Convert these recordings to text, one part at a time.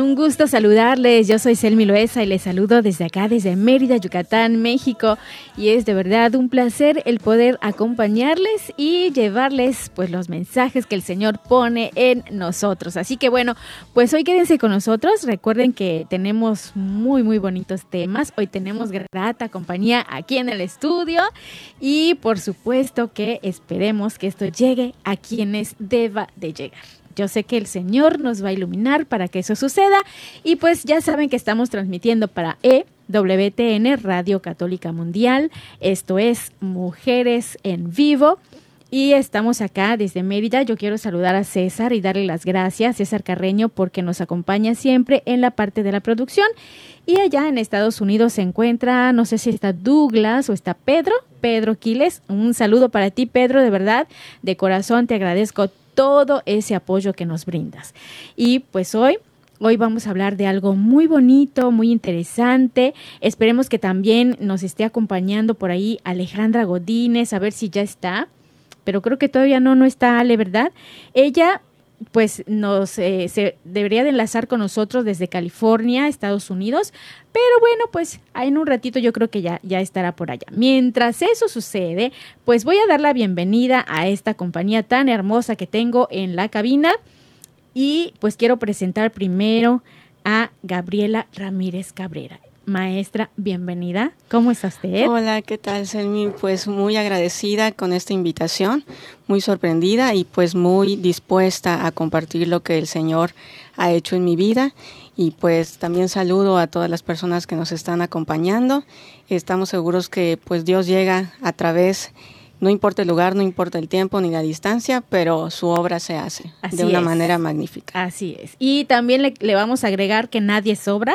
Un gusto saludarles. Yo soy Selmi Loesa y les saludo desde acá, desde Mérida, Yucatán, México. Y es de verdad un placer el poder acompañarles y llevarles pues los mensajes que el Señor pone en nosotros. Así que bueno, pues hoy quédense con nosotros. Recuerden que tenemos muy, muy bonitos temas. Hoy tenemos grata compañía aquí en el estudio. Y por supuesto que esperemos que esto llegue a quienes deba de llegar. Yo sé que el Señor nos va a iluminar para que eso suceda y pues ya saben que estamos transmitiendo para EWTN Radio Católica Mundial. Esto es Mujeres en Vivo. Y estamos acá desde Mérida. Yo quiero saludar a César y darle las gracias, César Carreño, porque nos acompaña siempre en la parte de la producción. Y allá en Estados Unidos se encuentra, no sé si está Douglas o está Pedro, Pedro Quiles. Un saludo para ti, Pedro, de verdad, de corazón te agradezco todo ese apoyo que nos brindas. Y pues hoy Hoy vamos a hablar de algo muy bonito, muy interesante. Esperemos que también nos esté acompañando por ahí Alejandra Godínez, a ver si ya está. Pero creo que todavía no, no está Ale, ¿verdad? Ella pues nos eh, se debería de enlazar con nosotros desde California, Estados Unidos, pero bueno, pues en un ratito yo creo que ya, ya estará por allá. Mientras eso sucede, pues voy a dar la bienvenida a esta compañía tan hermosa que tengo en la cabina y pues quiero presentar primero a Gabriela Ramírez Cabrera. Maestra, bienvenida. ¿Cómo está usted? Hola, ¿qué tal, Selmi? Pues muy agradecida con esta invitación, muy sorprendida y pues muy dispuesta a compartir lo que el Señor ha hecho en mi vida. Y pues también saludo a todas las personas que nos están acompañando. Estamos seguros que pues Dios llega a través no importa el lugar, no importa el tiempo ni la distancia, pero su obra se hace Así de una es. manera magnífica. Así es. Y también le, le vamos a agregar que nadie sobra,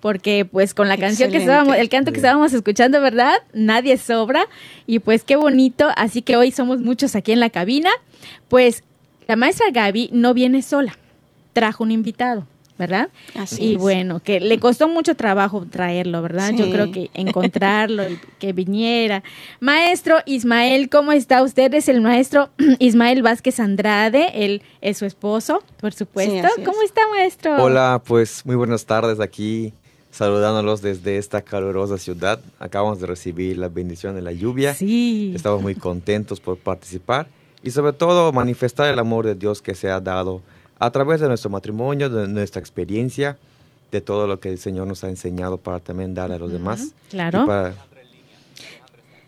porque pues con la canción que estábamos, el canto que Bien. estábamos escuchando, ¿verdad? Nadie sobra. Y pues qué bonito. Así que hoy somos muchos aquí en la cabina. Pues la maestra Gaby no viene sola, trajo un invitado. ¿Verdad? Así y es. bueno, que le costó mucho trabajo traerlo, ¿verdad? Yo Sí. creo que encontrarlo, que viniera. Maestro Ismael, ¿cómo está usted? Es el maestro Ismael Vázquez Andrade, él es su esposo, por supuesto. Sí, así es. ¿Cómo está, maestro? Hola, pues muy buenas tardes aquí, saludándolos desde esta calurosa ciudad. Acabamos de recibir la bendición de la lluvia. Sí. Estamos muy contentos por participar y sobre todo manifestar el amor de Dios que se ha dado a través de nuestro matrimonio, de nuestra experiencia, de todo lo que el Señor nos ha enseñado para también dar a los demás. claro. Para-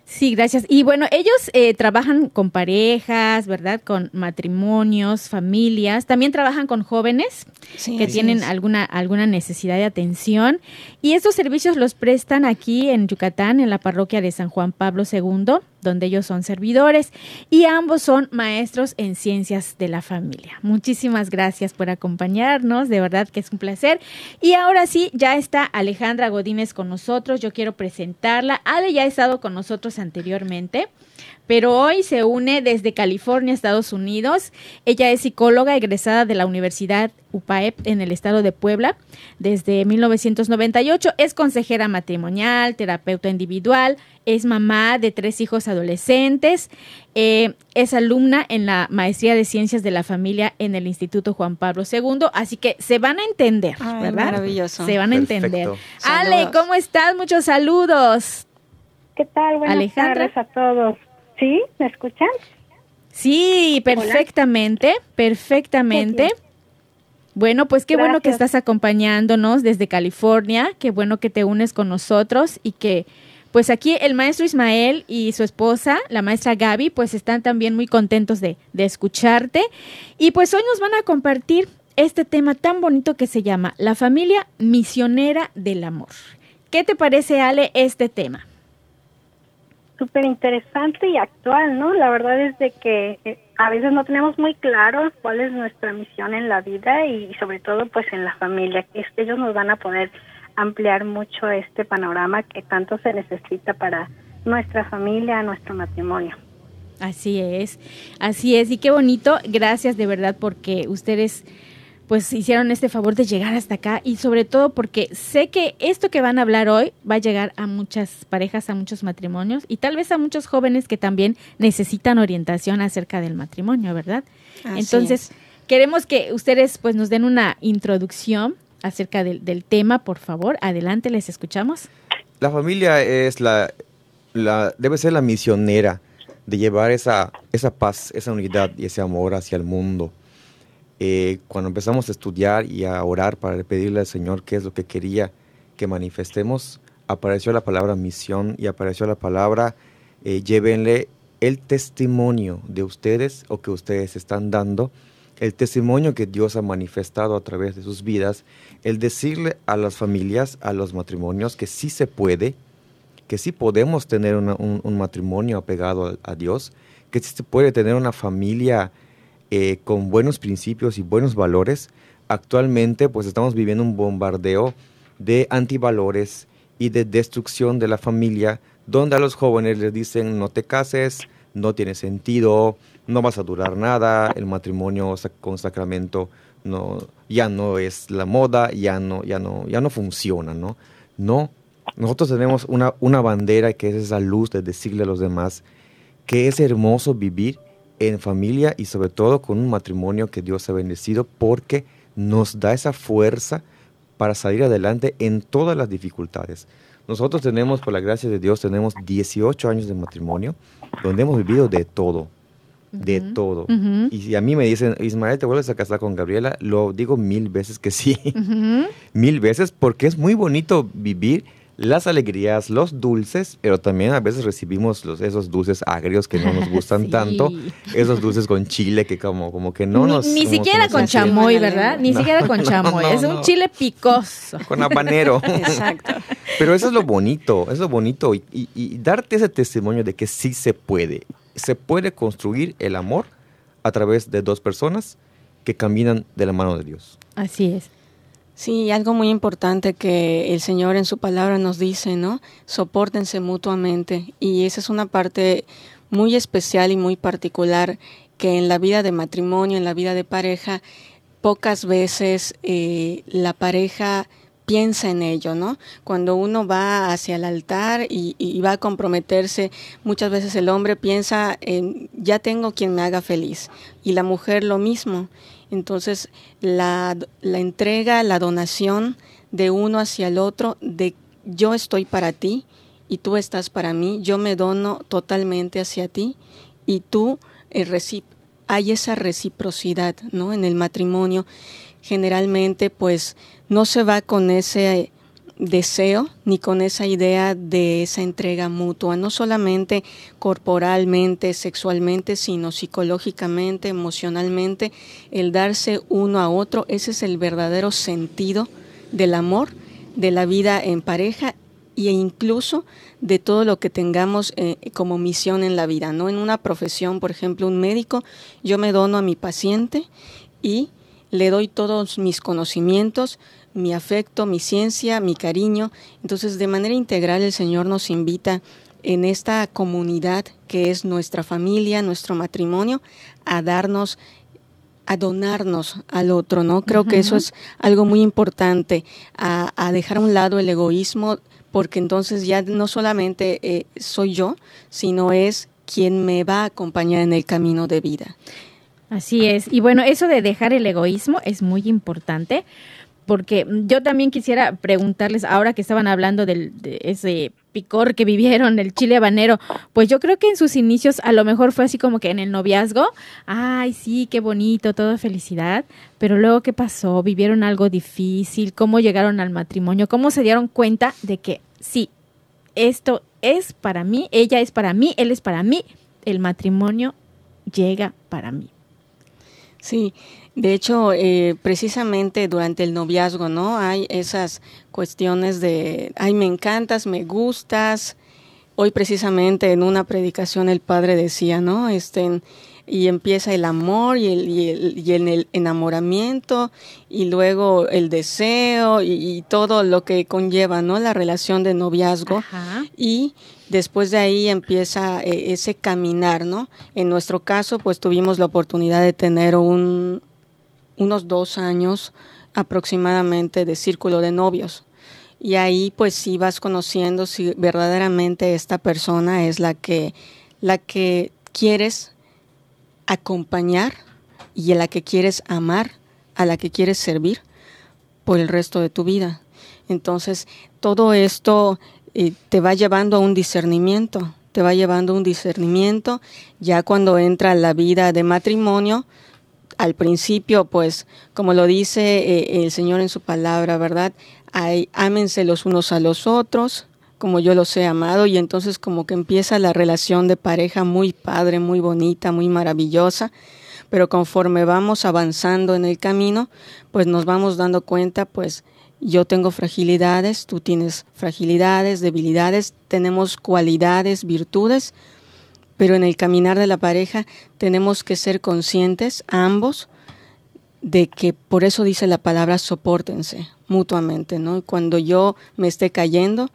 Sí, gracias. Y bueno, ellos eh, trabajan con parejas, ¿verdad? Con matrimonios, familias. También trabajan con jóvenes Sí, que tienen es. alguna, alguna necesidad de atención. Y estos servicios los prestan aquí en Yucatán, en la parroquia de San Juan Pablo II, donde ellos son servidores. Y ambos son maestros en ciencias de la familia. Muchísimas gracias por acompañarnos. De verdad que es un placer. Y ahora sí, ya está Alejandra Godínez con nosotros. Yo quiero presentarla. Ale ya ha estado con nosotros anteriormente pero hoy se une desde California, Estados Unidos. Ella es psicóloga egresada de la Universidad UPAEP en el estado de Puebla desde 1998. Es consejera matrimonial, terapeuta individual, es mamá de tres hijos adolescentes, eh, es alumna en la maestría de ciencias de la familia en el Instituto Juan Pablo II. Así que se van a entender, Ay, ¿verdad? maravilloso. Se van a Perfecto. entender. Ale. ¿cómo estás? Muchos saludos. ¿Qué tal? Buenas Alejandra. tardes a todos. ¿Sí? ¿Me escuchan? Sí, perfectamente, perfectamente. Bueno, pues qué bueno que estás acompañándonos desde California, qué bueno que te unes con nosotros y que pues aquí el maestro Ismael y su esposa, la maestra Gaby, pues están también muy contentos de, de escucharte y pues hoy nos van a compartir este tema tan bonito que se llama la familia misionera del amor. ¿Qué te parece, Ale, este tema? Súper interesante y actual, ¿no? La verdad es de que eh, a veces no tenemos muy claro cuál es nuestra misión en la vida y, sobre todo pues en la familia. que Ellos nos van a poder ampliar mucho este panorama que tanto se necesita para nuestra familia, nuestro matrimonio. Así es, así es, y qué bonito, gracias de verdad porque ustedes pues hicieron este favor de llegar hasta acá y sobre todo porque sé que esto que van a hablar hoy va a llegar a muchas parejas, a muchos matrimonios y tal vez a muchos jóvenes que también necesitan orientación acerca del matrimonio, ¿verdad? Así Entonces, es. queremos que ustedes pues nos den una introducción acerca del, del tema, por favor. Adelante, les escuchamos. La familia es la, la, debe ser la misionera de llevar esa, esa paz, esa unidad y ese amor hacia el mundo. Eh, cuando empezamos a estudiar y a orar para pedirle al Señor qué es lo que quería que manifestemos, apareció la palabra misión y apareció la palabra eh, llévenle el testimonio de ustedes o que ustedes están dando, el testimonio que Dios ha manifestado a través de sus vidas, el decirle a las familias, a los matrimonios que sí se puede, que sí podemos tener una- un, matrimonio apegado a, a Dios, que sí se puede tener una familia eh, con buenos principios y buenos valores. Actualmente pues estamos viviendo un bombardeo de antivalores y de destrucción de la familia, donde a los jóvenes les dicen no te cases, no tiene sentido, no vas a durar nada, el matrimonio con sacramento no, ya no es la moda, ya no, ya no, ya no funciona, ¿no? No, nosotros tenemos una, una bandera que es esa luz de decirle a los demás que es hermoso vivir en familia y sobre todo con un matrimonio que Dios ha bendecido porque nos da esa fuerza para salir adelante en todas las dificultades. Nosotros tenemos, por la gracia de Dios, tenemos 18 años de matrimonio donde hemos vivido de todo, de todo. Y si a mí me dicen, Ismael, ¿te vuelves a casar con Gabriela? Lo digo mil veces que sí mil veces porque es muy bonito vivir las alegrías, los dulces, pero también a veces recibimos los, esos dulces agrios que no nos gustan Sí. tanto, esos dulces con chile que como, como que no ni, nos... ni siquiera con chamoy, ¿verdad? Ni No, siquiera con no, chamoy, no, es un chile picoso. Con habanero. Exacto. Pero eso es lo bonito, es lo bonito y, y- y darte ese testimonio de que sí se puede. se puede construir el amor a través de dos personas que caminan de la mano de Dios. Así es. Sí, algo muy importante que el Señor en su palabra nos dice, ¿no? Sopórtense mutuamente. Y esa es una parte muy especial y muy particular que en la vida de matrimonio, en la vida de pareja, pocas veces eh, la pareja piensa en ello, ¿no? Cuando uno va hacia el altar y, va a comprometerse, muchas veces el hombre piensa en ya tengo quien me haga feliz y la mujer lo mismo. Entonces, la, entrega, la donación de uno hacia el otro, de yo estoy para ti y tú estás para mí, yo me dono totalmente hacia ti y tú eh, hay esa reciprocidad, ¿no? En el matrimonio generalmente pues no se va con ese deseo ni con esa idea de esa entrega mutua, no solamente corporalmente, sexualmente, sino psicológicamente, emocionalmente, el darse uno a otro, ese es el verdadero sentido del amor, de la vida en pareja e incluso de todo lo que tengamos eh, como misión en la vida, ¿no? En una profesión, por ejemplo, un médico, yo me dono a mi paciente y le doy todos mis conocimientos, mi afecto, mi ciencia, mi cariño. Entonces, de manera integral, el Señor nos invita en esta comunidad que es nuestra familia, nuestro matrimonio, a darnos a donarnos al otro, ¿no? Creo que eso es algo muy importante, a, a dejar a un lado el egoísmo, porque entonces ya no solamente eh, soy yo, sino es quien me va a acompañar en el camino de vida. Así es. Y bueno, eso de dejar el egoísmo es muy importante porque yo también quisiera preguntarles, ahora que estaban hablando del, de ese picor que vivieron, el chile habanero, pues yo creo que en sus inicios a lo mejor fue así como que en el noviazgo, ay, sí, qué bonito, toda felicidad, pero luego qué pasó, vivieron algo difícil, cómo llegaron al matrimonio, cómo se dieron cuenta de que sí, esto es para mí, ella es para mí, él es para mí, el matrimonio llega para mí. Sí, de hecho, eh, precisamente durante el noviazgo, ¿no? Hay esas cuestiones de, ay, me encantas, me gustas. Hoy precisamente en una predicación el padre decía, ¿no? Este, y empieza el amor y el, y el, y el enamoramiento y luego el deseo y, y, todo lo que conlleva, ¿no? La relación de noviazgo. Ajá. Y después de ahí empieza eh, ese caminar, ¿no? En nuestro caso, pues tuvimos la oportunidad de tener un, unos dos años aproximadamente de círculo de novios. Y ahí pues sí vas conociendo si verdaderamente esta persona es la que, la que quieres acompañar y a la que quieres amar, a la que quieres servir por el resto de tu vida. Entonces, todo esto eh, te va llevando a un discernimiento, te va llevando a un discernimiento. Ya cuando entra la vida de matrimonio, al principio, pues, como lo dice eh, el Señor en su palabra, ¿verdad? Hay, los unos a los otros, como yo los he amado, y entonces como que empieza la relación de pareja muy padre, muy bonita, muy maravillosa, pero conforme vamos avanzando en el camino, pues nos vamos dando cuenta, pues, yo tengo fragilidades, tú tienes fragilidades, debilidades, tenemos cualidades, virtudes, pero en el caminar de la pareja tenemos que ser conscientes ambos de que por eso dice la palabra soportense mutuamente, ¿no? Cuando yo me esté cayendo,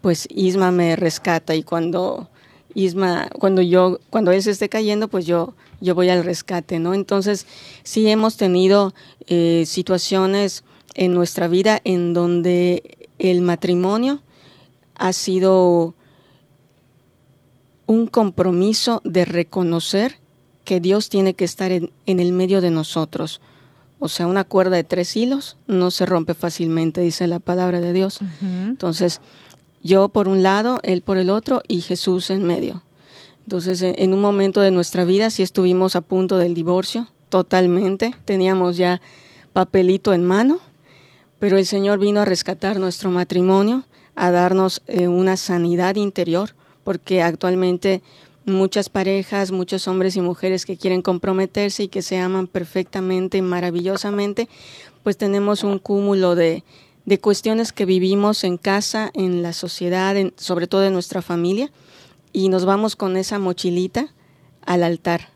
pues Isma me rescata y cuando Isma, cuando yo, cuando él se esté cayendo, pues yo, yo voy al rescate, ¿no? Entonces, sí hemos tenido eh, situaciones en nuestra vida en donde el matrimonio ha sido un compromiso de reconocer que Dios tiene que estar en, en, el medio de nosotros. O sea, una cuerda de tres hilos no se rompe fácilmente, dice la palabra de Dios. Uh -huh. Entonces, yo por un lado, Él por el otro y Jesús en medio. Entonces, en un momento de nuestra vida sí estuvimos a punto del divorcio, totalmente. Teníamos ya papelito en mano, pero el Señor vino a rescatar nuestro matrimonio, a darnos eh, una sanidad interior, porque actualmente muchas parejas, muchos hombres y mujeres que quieren comprometerse y que se aman perfectamente y maravillosamente, pues tenemos un cúmulo de, de cuestiones que vivimos en casa, en la sociedad, en, sobre todo en nuestra familia, y nos vamos con esa mochilita al altar.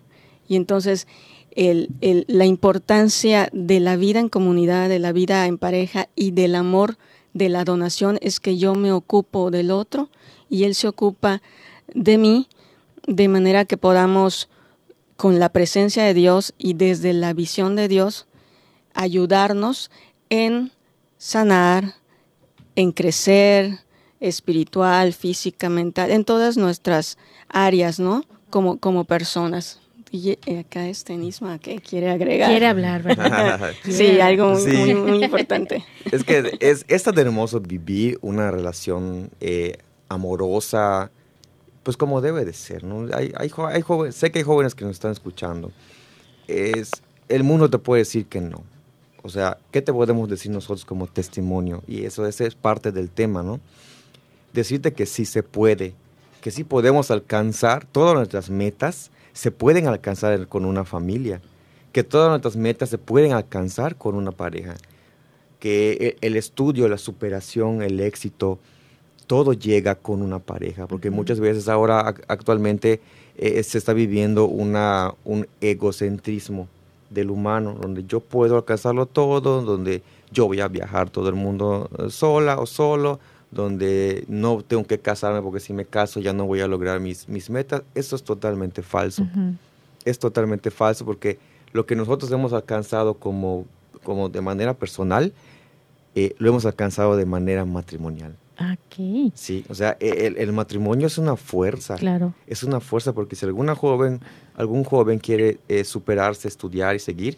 Y entonces la importancia de la vida en comunidad, de la vida en pareja y del amor de la donación es que yo me ocupo del otro y él se ocupa de mí de manera que podamos con la presencia de Dios y desde la visión de Dios ayudarnos en sanar, en crecer espiritual, física, mental, en todas nuestras áreas, ¿no? Como, como personas. Y eh, acá este Nisma que quiere agregar. Quiere hablar, ¿verdad? Sí, algo muy, Sí. muy, muy importante. Es que es, es tan hermoso vivir una relación eh, amorosa, pues como debe de ser, ¿no? Hay, hay, hay jóvenes, sé que hay jóvenes que nos están escuchando. Es, el mundo te puede decir que no. O sea, ¿qué te podemos decir nosotros como testimonio? Y eso ese es parte del tema, ¿no? Decirte que sí se puede, que sí podemos alcanzar todas nuestras metas, se pueden alcanzar con una familia, que todas nuestras metas se pueden alcanzar con una pareja que e- el estudio, la superación, el éxito, todo llega con una pareja, porque muchas veces ahora ac- actualmente eh, se está viviendo una, un egocentrismo del humano, donde yo puedo alcanzarlo todo, donde yo voy a viajar todo el mundo eh, sola o solo, donde no tengo que casarme porque si me caso ya no voy a lograr mis, mis metas. Eso es totalmente falso es totalmente falso porque lo que nosotros hemos alcanzado como, como de manera personal, eh, lo hemos alcanzado de manera matrimonial. Ok, Sí, o sea, e- el, el matrimonio es una fuerza. claro. Es una fuerza porque si alguna joven, algún joven quiere eh, superarse, estudiar y seguir,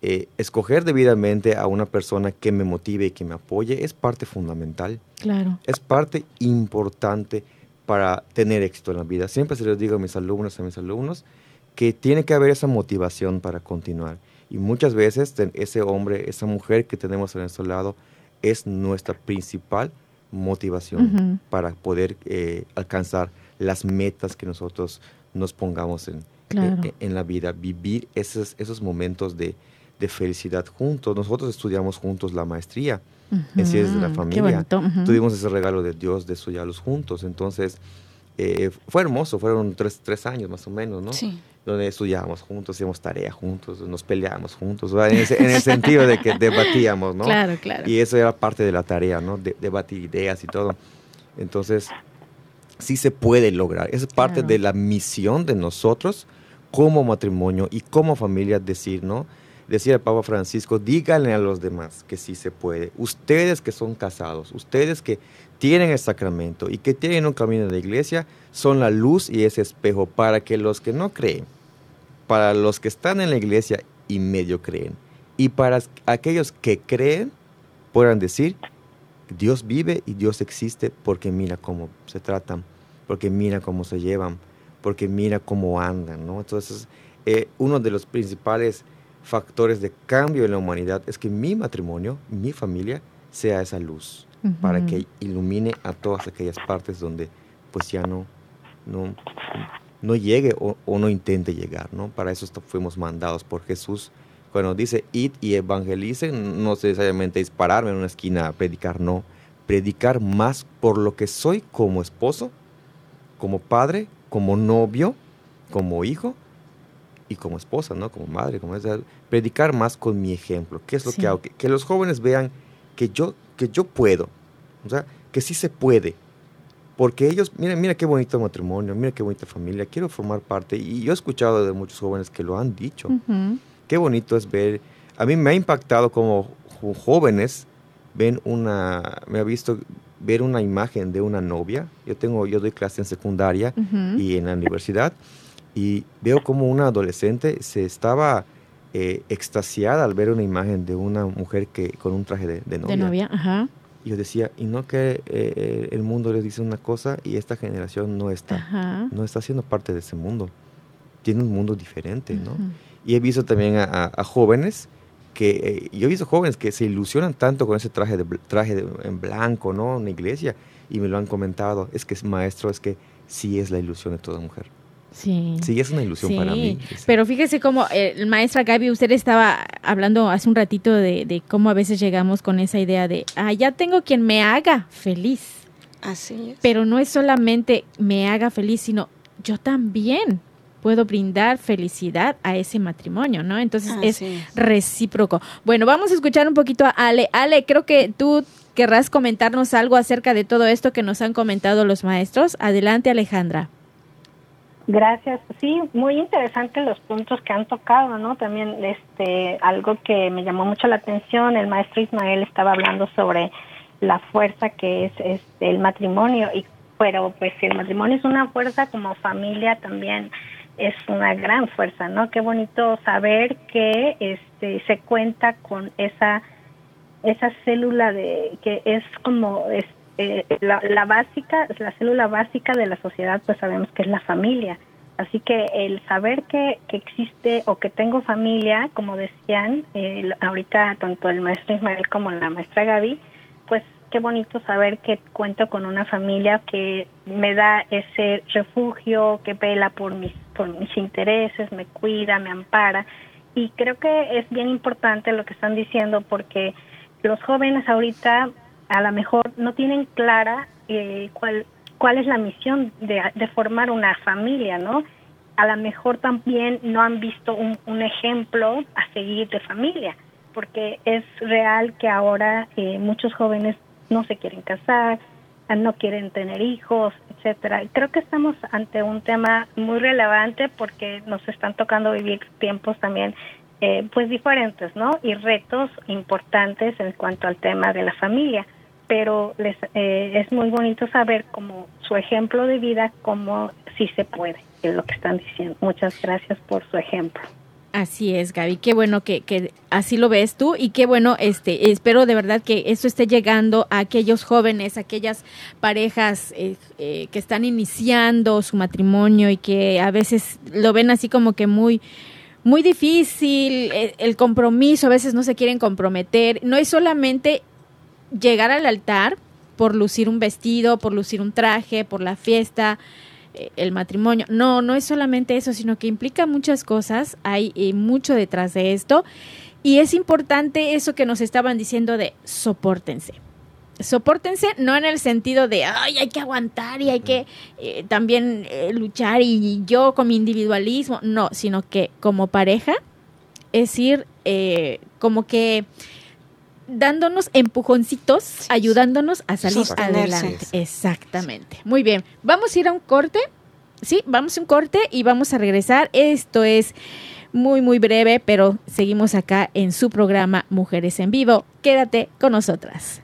eh, escoger debidamente a una persona que me motive y que me apoye es parte fundamental Claro. es parte importante para tener éxito en la vida. Siempre se les digo a mis alumnos, a mis alumnos, que tiene que haber esa motivación para continuar. Y muchas veces ese hombre, esa mujer que tenemos a nuestro lado es nuestra principal motivación para poder eh, alcanzar las metas que nosotros nos pongamos en, Claro. en, en la vida, vivir esos, esos momentos de, de felicidad juntos. Nosotros estudiamos juntos la maestría en ciencias de la familia. Tuvimos ese regalo de Dios de estudiarlos juntos. Entonces, eh, fue hermoso, fueron tres, tres años más o menos, ¿no? Sí. Donde estudiábamos juntos, hacíamos tarea juntos, nos peleábamos juntos, en, ese- en el sentido de que debatíamos, ¿no? Claro, claro. Y eso era parte de la tarea, ¿no? De, debatir ideas y todo. Entonces, sí se puede lograr. Es parte Claro. de la misión de nosotros como matrimonio y como familia decir, ¿no? Decía el Papa Francisco, díganle a los demás que sí se puede. Ustedes que son casados, ustedes que tienen el sacramento y que tienen un camino de la iglesia, son la luz y ese espejo para que los que no creen, para los que están en la iglesia y medio creen, y para aquellos que creen, puedan decir, Dios vive y Dios existe porque mira cómo se tratan, porque mira cómo se llevan, porque mira cómo andan, ¿no? Entonces, eh, uno de los principales factores de cambio en la humanidad es que mi matrimonio, mi familia, sea esa luz, para que ilumine a todas aquellas partes donde pues ya no, no, no llegue o, o no intente llegar, ¿no? Para eso fuimos mandados por Jesús. Cuando dice id y evangelicen, no necesariamente es pararme en una esquina a predicar, no. Predicar más por lo que soy como esposo, como padre, como novio, como hijo y como esposa, ¿no? Como madre, como esa. Predicar más con mi ejemplo. ¿Qué es lo Sí. que hago? Que, que los jóvenes vean que yo, que yo puedo. O sea, que sí se puede. Porque ellos, mira, mira qué bonito matrimonio, mira qué bonita familia, quiero formar parte. Y yo he escuchado de muchos jóvenes que lo han dicho. Ujú. Qué bonito es ver. A mí me ha impactado como jóvenes ven una, me ha visto ver una imagen de una novia. Yo tengo, yo doy clase en secundaria Ujú. y en la universidad y veo como una adolescente se estaba eh, extasiada al ver una imagen de una mujer que con un traje de, de novia. De novia, ajá. Y yo decía, y no que eh, el mundo les dice una cosa y esta generación no está, Ajá. no está siendo parte de ese mundo. Tiene un mundo diferente, ¿no? Ujú. Y he visto también a, a- a jóvenes que, eh, yo he visto jóvenes que se ilusionan tanto con ese traje, de, traje de- en blanco, ¿no? En la iglesia, y me lo han comentado. Es que es maestro, es que sí es la ilusión de toda mujer. Sí. Sí es una ilusión para mí. Pero fíjese cómo, eh, maestra Gaby, usted estaba hablando hace un ratito de, de cómo a veces llegamos con esa idea de, ah, ya tengo quien me haga feliz. Así es. Pero no es solamente me haga feliz, sino yo también puedo brindar felicidad a ese matrimonio, ¿no? Entonces Así es es. recíproco. Bueno, vamos a escuchar un poquito a Ale. Ale, creo que tú querrás comentarnos algo acerca de todo esto que nos han comentado los maestros. Adelante, Alejandra. Gracias. Sí, muy interesantes los puntos que han tocado, ¿no? También este algo que me llamó mucho la atención, el maestro Ismael estaba hablando sobre la fuerza que es este el matrimonio y pero pues si el matrimonio es una fuerza como familia también es una gran fuerza, ¿no? Qué bonito saber que este se cuenta con esa esa célula de que es como es, eh, la, la básica, la célula básica de la sociedad, pues sabemos que es la familia. Así que el saber que, que existe o que tengo familia, como decían eh, ahorita tanto el maestro Ismael como la maestra Gaby, pues qué bonito saber que cuento con una familia que me da ese refugio, que vela por mis, por mis intereses, me cuida, me ampara. Y creo que es bien importante lo que están diciendo porque los jóvenes ahorita a lo mejor no tienen clara eh, cuál cuál es la misión de, de, formar una familia, ¿no? A lo mejor también no han visto un, un ejemplo a seguir de familia, porque es real que ahora eh, muchos jóvenes no se quieren casar, no quieren tener hijos, etcétera. Y creo que estamos ante un tema muy relevante porque nos están tocando vivir tiempos también eh, pues diferentes, ¿no? Y retos importantes en cuanto al tema de la familia. Pero les, eh, es muy bonito saber como su ejemplo de vida, cómo sí se puede, es lo que están diciendo. Muchas gracias por su ejemplo. Así es, Gaby. Qué bueno que, que, así lo ves tú y qué bueno, este, espero de verdad que esto esté llegando a aquellos jóvenes, a aquellas parejas eh, eh, que están iniciando su matrimonio y que a veces lo ven así como que muy, muy difícil, el, el compromiso, a veces no se quieren comprometer. No es solamente llegar al altar por lucir un vestido, por lucir un traje, por la fiesta, el matrimonio. No, no es solamente eso, sino que implica muchas cosas, hay eh, mucho detrás de esto y es importante eso que nos estaban diciendo de soportense. Sopórtense no en el sentido de, ay, hay que aguantar y hay que eh, también eh, luchar y yo con mi individualismo, no, sino que como pareja es ir eh, como que dándonos empujoncitos, ayudándonos a salir Sostenerse. adelante. Exactamente. Muy bien. Vamos a ir a un corte. Sí, vamos a un corte y vamos a regresar. Esto es muy, muy breve, pero seguimos acá en su programa Mujeres en Vivo. Quédate con nosotras.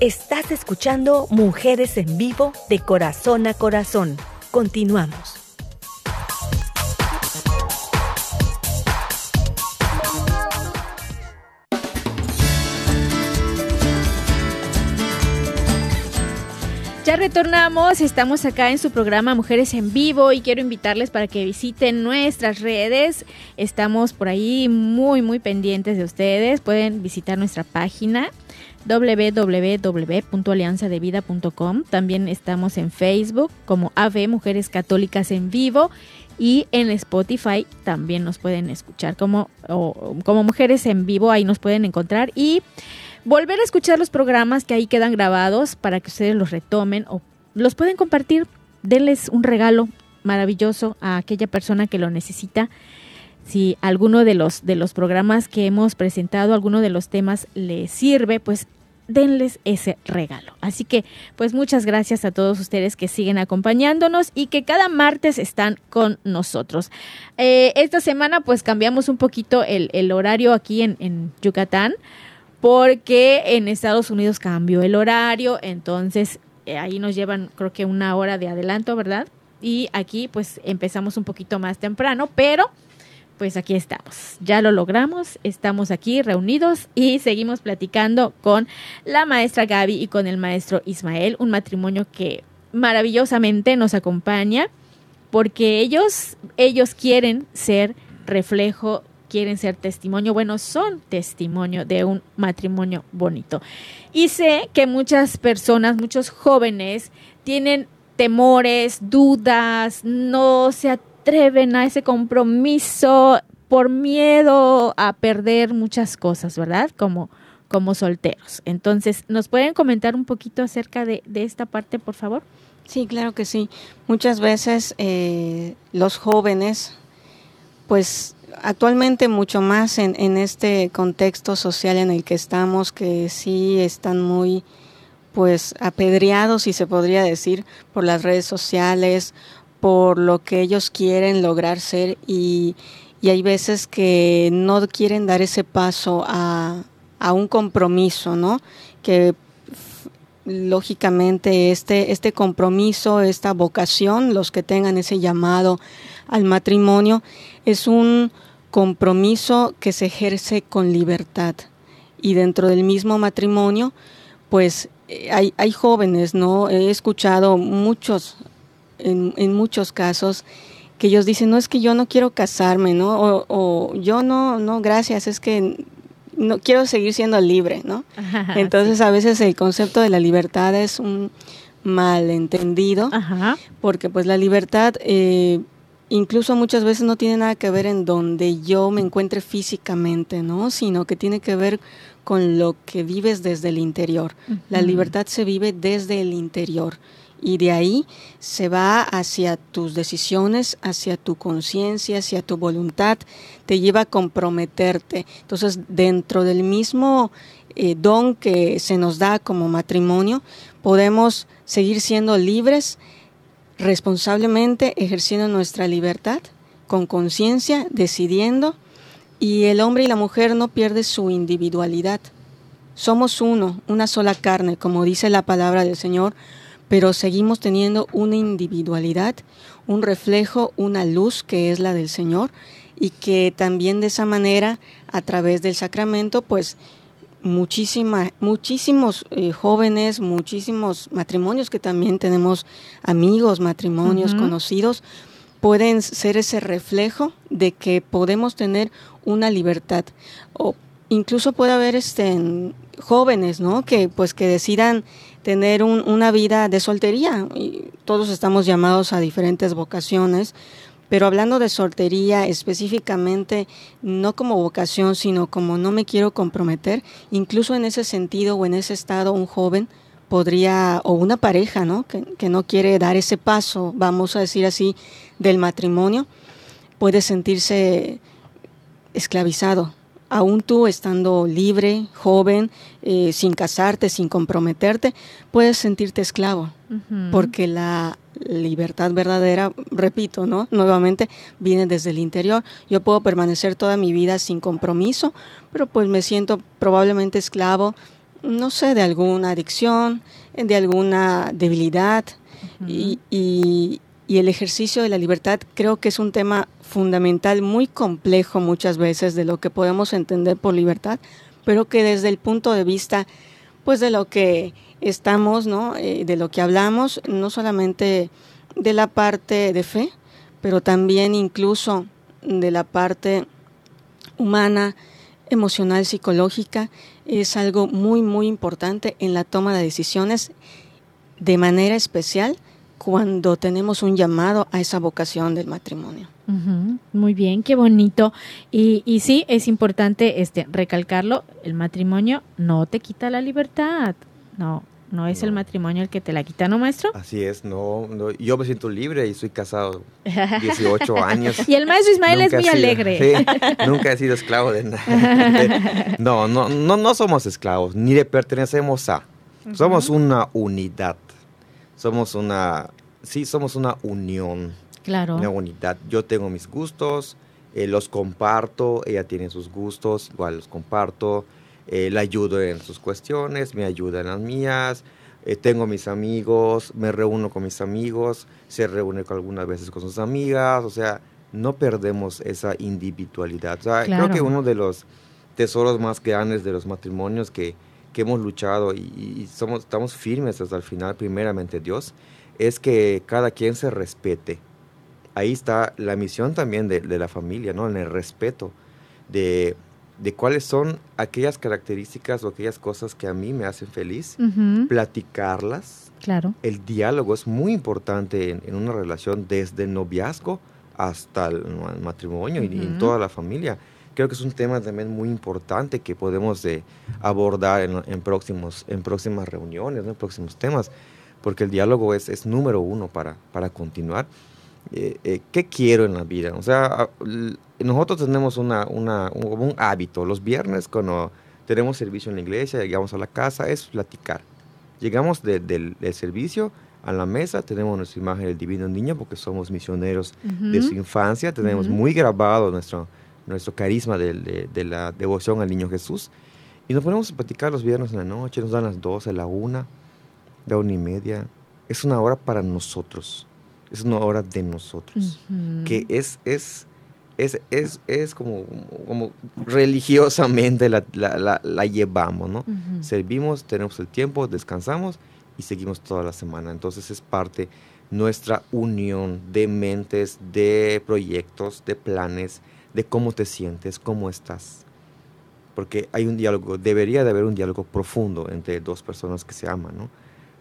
Estás escuchando Mujeres en Vivo de Corazón a Corazón. Continuamos. Ya retornamos, estamos acá en su programa Mujeres en Vivo y quiero invitarles para que visiten nuestras redes. Estamos por ahí muy, muy pendientes de ustedes. Pueden visitar nuestra página www.alianzadevida.com. También estamos en Facebook como AV Mujeres Católicas en Vivo y en Spotify también nos pueden escuchar como, como Mujeres en Vivo, ahí nos pueden encontrar y volver a escuchar los programas que ahí quedan grabados para que ustedes los retomen o los pueden compartir, denles un regalo maravilloso a aquella persona que lo necesita. Si alguno de los de los programas que hemos presentado, alguno de los temas le sirve, pues denles ese regalo. Así que, pues muchas gracias a todos ustedes que siguen acompañándonos y que cada martes están con nosotros. Eh, esta semana, pues cambiamos un poquito el, el horario aquí en, en Yucatán, porque en Estados Unidos cambió el horario, entonces eh, ahí nos llevan creo que una hora de adelanto, ¿verdad? Y aquí pues empezamos un poquito más temprano, pero pues aquí estamos. Ya lo logramos, estamos aquí reunidos y seguimos platicando con la maestra Gaby y con el maestro Ismael, un matrimonio que maravillosamente nos acompaña porque ellos ellos quieren ser reflejo, quieren ser testimonio, bueno, son testimonio de un matrimonio bonito. Y sé que muchas personas, muchos jóvenes tienen temores, dudas, no se atreven a ese compromiso por miedo a perder muchas cosas, ¿verdad? Como, como solteros. Entonces, ¿nos pueden comentar un poquito acerca de, de esta parte, por favor? Sí, claro que sí. Muchas veces eh, los jóvenes, pues actualmente mucho más en, en, este contexto social en el que estamos, que sí están muy pues apedreados, si se podría decir, por las redes sociales, por lo que ellos quieren lograr ser y, y hay veces que no quieren dar ese paso a, a un compromiso, ¿no? Que lógicamente este, este compromiso, esta vocación, los que tengan ese llamado al matrimonio, es un compromiso que se ejerce con libertad. Y dentro del mismo matrimonio, pues hay, hay jóvenes, ¿no? He escuchado muchos en, en, muchos casos que ellos dicen, no es que yo no quiero casarme, ¿no? O, o yo no, no, gracias, es que no quiero seguir siendo libre, ¿no? Ajá, Entonces sí. a veces el concepto de la libertad es un malentendido, Ajá. porque pues la libertad eh, incluso muchas veces no tiene nada que ver en donde yo me encuentre físicamente, ¿no? Sino que tiene que ver con lo que vives desde el interior. Uh -huh. La libertad se vive desde el interior y de ahí se va hacia tus decisiones, hacia tu conciencia, hacia tu voluntad, te lleva a comprometerte. Entonces, dentro del mismo eh, don que se nos da como matrimonio, podemos seguir siendo libres, responsablemente ejerciendo nuestra libertad, con conciencia, decidiendo, y el hombre y la mujer no pierden su individualidad. Somos uno, una sola carne, como dice la palabra del Señor, pero seguimos teniendo una individualidad, un reflejo, una luz que es la del Señor y que también de esa manera, a través del sacramento, pues muchísima, muchísimos eh, jóvenes, muchísimos matrimonios que también tenemos amigos, matrimonios, uh -huh. conocidos, pueden ser ese reflejo de que podemos tener una libertad. O incluso puede haber este, jóvenes, ¿no? Que pues que decidan tener un, una vida de soltería. Y todos estamos llamados a diferentes vocaciones, pero hablando de soltería específicamente, no como vocación, sino como no me quiero comprometer, incluso en ese sentido o en ese estado un joven podría, o una pareja, ¿no? Que, que no quiere dar ese paso, vamos a decir así, del matrimonio, puede sentirse esclavizado, aún tú estando libre, joven, eh, sin casarte, sin comprometerte, puedes sentirte esclavo, uh -huh. porque la libertad verdadera, repito, ¿no? Nuevamente viene desde el interior. Yo puedo permanecer toda mi vida sin compromiso, pero pues me siento probablemente esclavo, no sé, de alguna adicción, de alguna debilidad uh -huh. y, y, y el ejercicio de la libertad creo que es un tema fundamental, muy complejo muchas veces de lo que podemos entender por libertad, pero que desde el punto de vista pues de lo que estamos, ¿no? Eh, de lo que hablamos, no solamente de la parte de fe, pero también incluso de la parte humana, emocional, psicológica, es algo muy, muy importante en la toma de decisiones de manera especial cuando tenemos un llamado a esa vocación del matrimonio. Uh -huh. Muy bien, qué bonito. Y, y sí, es importante este recalcarlo, el matrimonio no te quita la libertad, no, no es el matrimonio el que te la quita, ¿no, maestro? Así es, no, no, yo me siento libre y soy casado 18 años. Y el maestro Ismael es muy sido- alegre. sí, nunca he sido esclavo de nada. No, no, no, no somos esclavos, ni le pertenecemos a. Somos una unidad. Somos una, sí, somos una unión, Claro. una unidad. Yo tengo mis gustos, eh, los comparto, ella tiene sus gustos, igual los comparto. eh, la ayudo en sus cuestiones, me ayuda en las mías. eh, tengo mis amigos, me reúno con mis amigos, se reúne con algunas veces con sus amigas, o sea, no perdemos esa individualidad. O sea, Claro. creo que uno de los tesoros más grandes de los matrimonios que, que hemos luchado y, y somos, estamos firmes hasta el final, primeramente Dios, es que cada quien se respete. Ahí está la misión también de, de la familia, ¿no? En el respeto de, de cuáles son aquellas características o aquellas cosas que a mí me hacen feliz, Ujú, platicarlas. Claro. El diálogo es muy importante en, en una relación desde el noviazgo hasta el, ma- matrimonio y, y en toda la familia. Creo que es un tema también muy importante que podemos eh, abordar en, en próximos, en próximas reuniones, ¿no? en próximos temas, porque el diálogo es, es número uno para, para continuar. Eh, eh, ¿Qué quiero en la vida? O sea, nosotros tenemos una, una, un, un hábito. Los viernes, cuando tenemos servicio en la iglesia, llegamos a la casa, es platicar. Llegamos de- del, del servicio a la mesa, tenemos nuestra imagen del divino niño porque somos misioneros de su infancia, tenemos Ujú. muy grabado nuestro, nuestro carisma de, de la devoción al niño Jesús. Y nos ponemos a platicar los viernes en la noche, nos dan las 12, la una, la una y media. Es una hora para nosotros, es una hora de nosotros, que es, es, es, es, es como, como religiosamente la, la, la- la llevamos, ¿no? Servimos, tenemos el tiempo, descansamos y seguimos toda la semana. Entonces es parte nuestra unión de mentes, de proyectos, de planes, de cómo te sientes, cómo estás. Porque hay un diálogo, debería de haber un diálogo profundo entre dos personas que se aman, ¿no?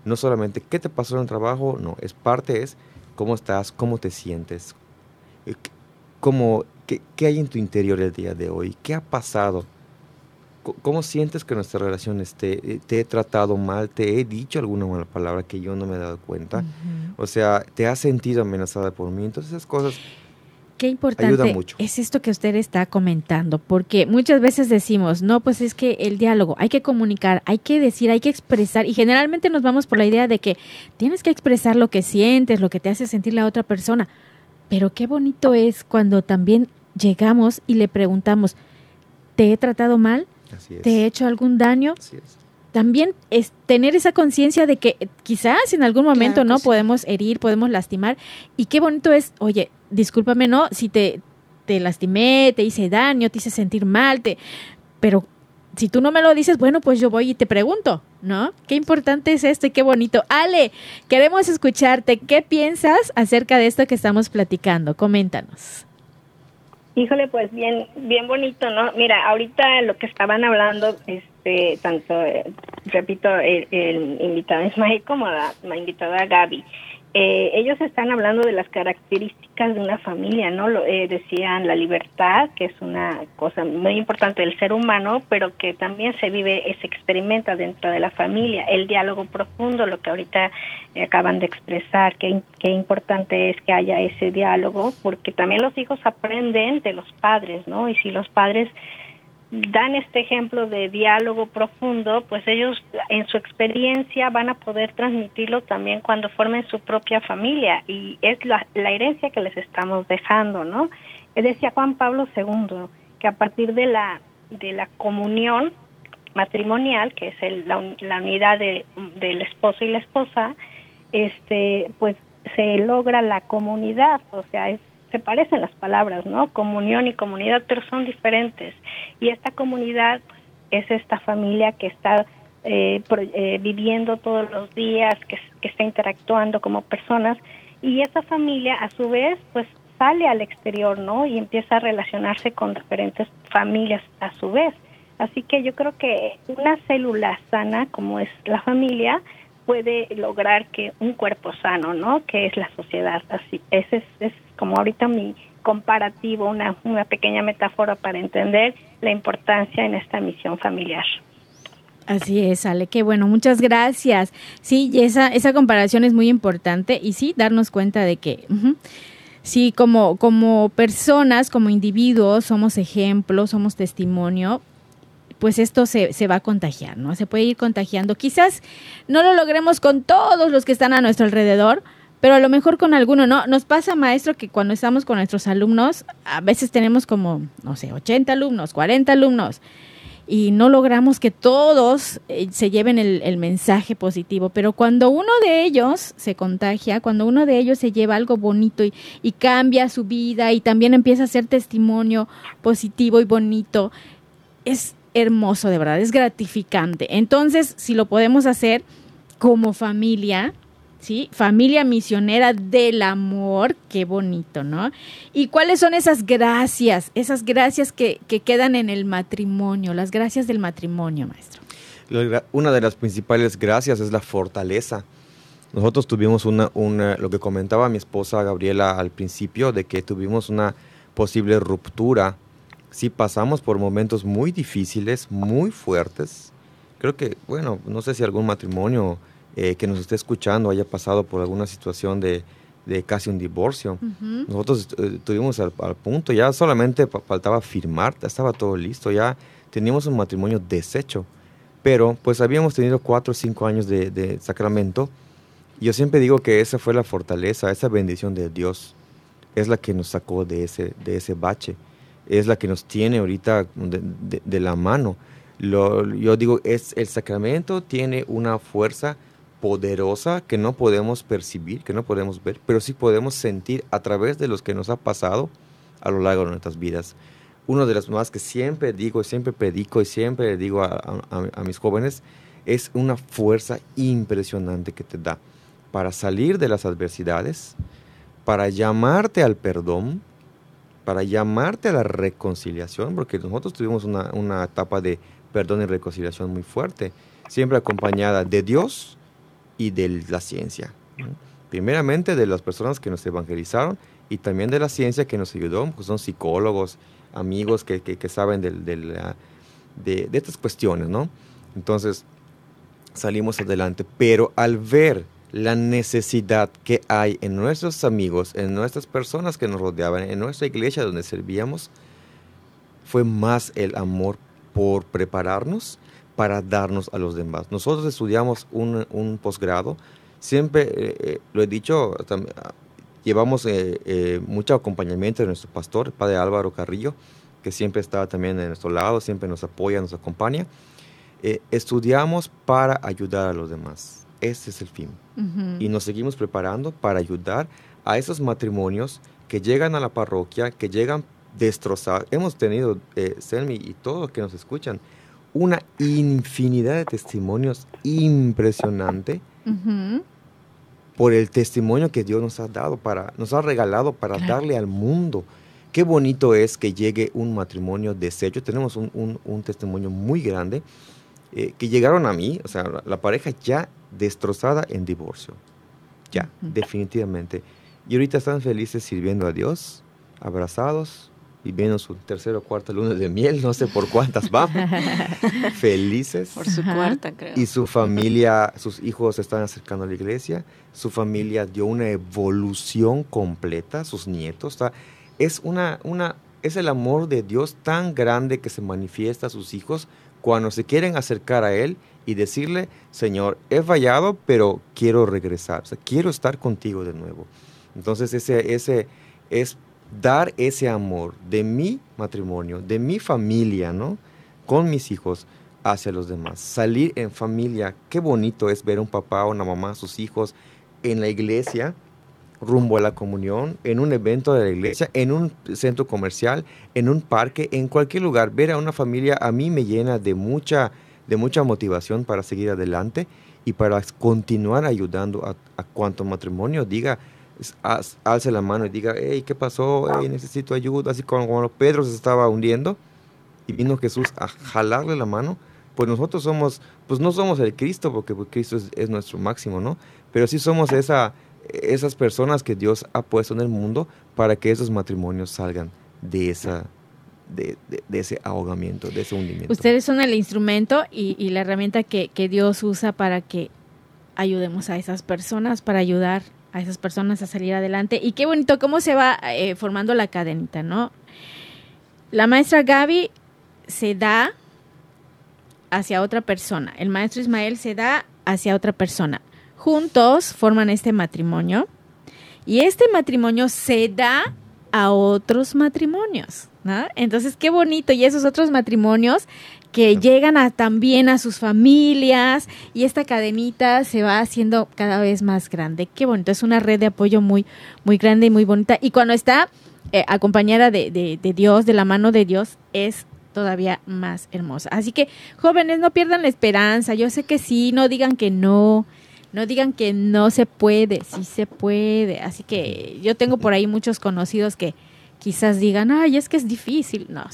No solamente qué te pasó en el trabajo, no, es parte es cómo estás, cómo te sientes, eh, cómo, qué, qué hay en tu interior el día de hoy, qué ha pasado, ¿Cómo sientes que nuestra relación esté? Eh, ¿Te he tratado mal? ¿Te he dicho alguna mala palabra que yo no me he dado cuenta? O sea, ¿te has sentido amenazada por mí? Entonces esas cosas, Qué importante mucho. es esto que usted está comentando, porque muchas veces decimos, no, pues es que el diálogo, hay que comunicar, hay que decir, hay que expresar, y generalmente nos vamos por la idea de que tienes que expresar lo que sientes, lo que te hace sentir la otra persona, pero qué bonito es cuando también llegamos y le preguntamos, ¿te he tratado mal? así es. ¿Te he hecho algún daño? Así es. también es tener esa conciencia de que quizás en algún momento Claro no sí. podemos herir, podemos lastimar y qué bonito es, oye, discúlpame, no, si te te lastimé, te hice daño, te hice sentir mal, te pero si tú no me lo dices, bueno, pues yo voy y te pregunto, ¿no? Qué importante es esto y qué bonito. Ale, queremos escucharte. ¿Qué piensas acerca de esto que estamos platicando? Coméntanos. Híjole, pues bien, bien bonito, ¿no? Mira, ahorita lo que estaban hablando, este, tanto, eh, repito, el, invitado Ismael como la, la invitada Gaby, eh, ellos están hablando de las características de una familia, ¿no? Lo, eh, decían la libertad, que es una cosa muy importante del ser humano, pero que también se vive, se experimenta dentro de la familia. El diálogo profundo, lo que ahorita eh, acaban de expresar, qué, qué importante es que haya ese diálogo, porque también los hijos aprenden de los padres, ¿no? Y si los padres dan este ejemplo de diálogo profundo, pues ellos en su experiencia van a poder transmitirlo también cuando formen su propia familia y es la, la herencia que les estamos dejando, ¿no? Eh, Decía Juan Pablo II que a partir de la de la comunión matrimonial, que es el- la, la unidad de, del esposo y la esposa, este, pues se logra la comunidad, o sea, es, se parecen las palabras, ¿no? Comunión y comunidad, pero son diferentes. Y esta comunidad pues, es esta familia que está eh, pro- eh, viviendo todos los días, que, que está interactuando como personas, y esa familia a su vez, pues sale al exterior, ¿no? Y empieza a relacionarse con diferentes familias a su vez. Así que yo creo que una célula sana como es la familia puede lograr que un cuerpo sano, ¿no? Que es la sociedad. Así, ese es, es como ahorita mi comparativo, una, una pequeña metáfora para entender la importancia en esta misión familiar. Así es, Ale, qué bueno, muchas gracias. Sí, esa, esa comparación es muy importante y sí, darnos cuenta de que sí, como, como personas, como individuos, somos ejemplo, somos testimonio, pues esto se, se va a contagiar, ¿no? Se puede ir contagiando. Quizás no lo logremos con todos los que están a nuestro alrededor, pero a lo mejor con alguno, ¿no? Nos pasa, maestro, que cuando estamos con nuestros alumnos, a veces tenemos como, no sé, 80 alumnos, 40 alumnos, y no logramos que todos eh, se lleven el, mensaje positivo, pero cuando uno de ellos se contagia, cuando uno de ellos se lleva algo bonito y, y cambia su vida y también empieza a ser testimonio positivo y bonito, es hermoso, de verdad, es gratificante. Entonces, si lo podemos hacer como familia, ¿sí? Familia misionera del amor, qué bonito, ¿no? ¿Y cuáles son esas gracias, esas gracias que, que quedan en el matrimonio, las gracias del matrimonio, maestro? Una de las principales gracias es la fortaleza. Nosotros tuvimos una, una, lo que comentaba mi esposa Gabriela al principio, de que tuvimos una posible ruptura. Sí pasamos por momentos muy difíciles, muy fuertes. Creo que, bueno, no sé si algún matrimonio eh, que nos esté escuchando haya pasado por alguna situación de, de casi un divorcio. Nosotros eh, estuvimos al, al punto, ya solamente fa- faltaba firmar, ya estaba todo listo, ya teníamos un matrimonio deshecho. Pero pues habíamos tenido cuatro o cinco años de, de sacramento. Yo siempre digo que esa fue la fortaleza, esa bendición de Dios. Es la que nos sacó de ese, de ese bache. Es la que nos tiene ahorita de, la mano. Yo digo, es, el sacramento tiene una fuerza poderosa que no podemos percibir, que no podemos ver, pero sí podemos sentir a través de los que nos ha pasado a lo largo de nuestras vidas. Uno de los más que siempre digo, siempre predico y siempre le digo a mis jóvenes, es una fuerza impresionante que te da para salir de las adversidades, para llamarte al perdón, para llamarte a la reconciliación, porque nosotros tuvimos una, una etapa de perdón y reconciliación muy fuerte, siempre acompañada de Dios y de la ciencia. Primeramente de las personas que nos evangelizaron y también de la ciencia que nos ayudó, pues son psicólogos, amigos que, que- que saben del- del, ah, de, de estas cuestiones, ¿no? Entonces salimos adelante, pero al ver la necesidad que hay en nuestros amigos, en nuestras personas que nos rodeaban, en nuestra iglesia donde servíamos, fue más el amor por prepararnos para darnos a los demás. Nosotros estudiamos un, un posgrado, siempre eh, eh, lo he dicho, llevamos eh, mucho acompañamiento de nuestro pastor, padre Álvaro Carrillo, que siempre está también en nuestro lado, siempre nos apoya, nos acompaña. Estudiamos para ayudar a los demás. Ese es el fin y nos seguimos preparando para ayudar a esos matrimonios que llegan a la parroquia, que llegan destrozados. Hemos tenido, eh, Selmi y todos que nos escuchan, una infinidad de testimonios impresionante por el testimonio que Dios nos ha dado, para, nos ha regalado para Claro. darle al mundo. Qué bonito es que llegue un matrimonio deshecho. Tenemos un, un- un testimonio muy grande eh, que llegaron a mí, o sea, la, la pareja ya destrozada en divorcio. Ya, definitivamente. Y ahorita están felices sirviendo a Dios, abrazados, viviendo su tercera o cuarta luna de miel, no sé por cuántas vamos, felices Por su cuarta, creo. y su familia, sus hijos se están acercando a la iglesia, su familia dio una evolución completa, sus nietos, está- es una, una, es el amor de Dios tan grande que se manifiesta a sus hijos cuando se quieren acercar a Él y decirle, Señor, he fallado, pero quiero regresar, quiero estar contigo de nuevo. Entonces ese, ese es dar ese amor de mi matrimonio, de mi familia, ¿no? Con mis hijos hacia los demás. Salir en familia, qué bonito es ver a un papá o una mamá, sus hijos en la iglesia, rumbo a la comunión, en un evento de la iglesia, en un centro comercial, en un parque, en cualquier lugar. Ver a una familia a mí me llena de mucha, de mucha motivación para seguir adelante y para continuar ayudando a, a cuanto matrimonio diga, alce la mano y diga, hey, ¿qué pasó? Hey, necesito ayuda. Así como cuando Pedro se estaba hundiendo y vino Jesús a jalarle la mano, pues nosotros somos, pues no somos el Cristo, porque pues, Cristo es, es nuestro máximo, ¿no? Pero sí somos esa, esas personas que Dios ha puesto en el mundo para que esos matrimonios salgan de esa, de, de- de ese ahogamiento, de ese hundimiento. Ustedes son el instrumento y, la herramienta que, que Dios usa para que ayudemos a esas personas, para ayudar a esas personas a salir adelante. Y qué bonito cómo se va eh, formando la cadenita, ¿no? La maestra Gaby se da hacia otra persona, el maestro Ismael se da hacia otra persona. Juntos forman este matrimonio y este matrimonio se da a otros matrimonios, ¿no? Entonces, qué bonito. Y esos otros matrimonios que llegan a, también a sus familias y esta cadenita se va haciendo cada vez más grande. Qué bonito. Es una red de apoyo muy, muy grande y muy bonita. Y cuando está eh, acompañada de, de- de Dios, de la mano de Dios, es todavía más hermosa. Así que, jóvenes, no pierdan la esperanza. Yo sé que sí, no digan que no. No digan que no se puede, sí se puede. Así que yo tengo por ahí muchos conocidos que quizás digan, ay, es que es difícil. No,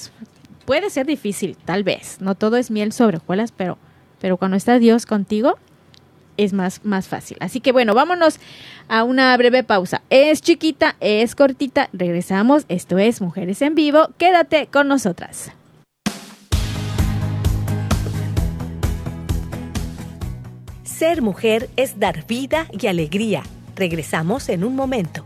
puede ser difícil, tal vez. No todo es miel sobre hojuelas, pero, pero cuando está Dios contigo, es más, más fácil. Así que bueno, vámonos a una breve pausa. Es chiquita, es cortita. Regresamos. Esto es Mujeres en Vivo. Quédate con nosotras. Ser mujer es dar vida y alegría. Regresamos en un momento.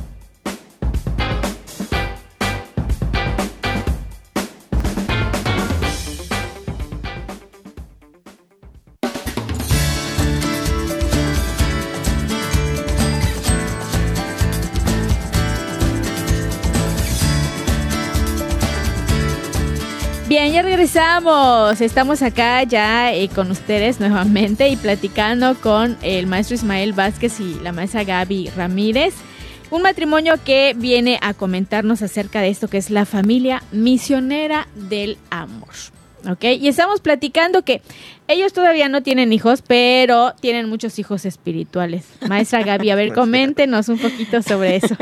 Regresamos. Estamos acá ya eh, con ustedes nuevamente y platicando con el maestro Ismael Vázquez y la maestra Gaby Ramírez. Un matrimonio que viene a comentarnos acerca de esto que es la familia misionera del amor. ¿Ok? Y estamos platicando que ellos todavía no tienen hijos, pero tienen muchos hijos espirituales. Maestra Gaby, a ver, coméntenos un poquito sobre eso.